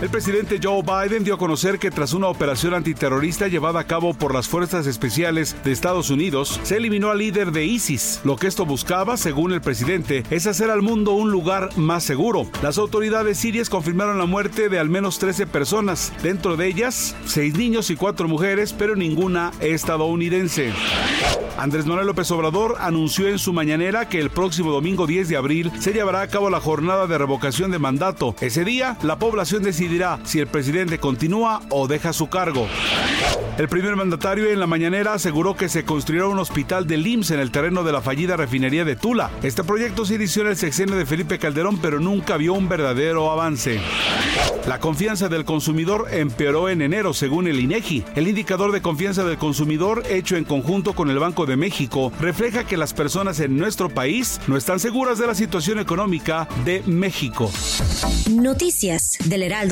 El presidente Joe Biden dio a conocer que tras una operación antiterrorista llevada a cabo por las Fuerzas Especiales de Estados Unidos, se eliminó al líder de ISIS. Lo que esto buscaba, según el presidente, es hacer al mundo un lugar más seguro. Las autoridades sirias confirmaron la muerte de al menos 13 personas, dentro de ellas 6 niños y 4 mujeres, pero ninguna estadounidense. Andrés Manuel López Obrador anunció en su mañanera que el próximo domingo 10 de abril se llevará a cabo la jornada de revocación de mandato. Ese día, la población decidirá si el presidente continúa o deja su cargo. El primer mandatario en la mañanera aseguró que se construirá un hospital del IMSS en el terreno de la fallida refinería de Tula. Este proyecto se inició en el sexenio de Felipe Calderón, pero nunca vio un verdadero avance. La confianza del consumidor empeoró en enero, según el INEGI. El indicador de confianza del consumidor, hecho en conjunto con el Banco de México, refleja que las personas en nuestro país no están seguras de la situación económica de México. Noticias del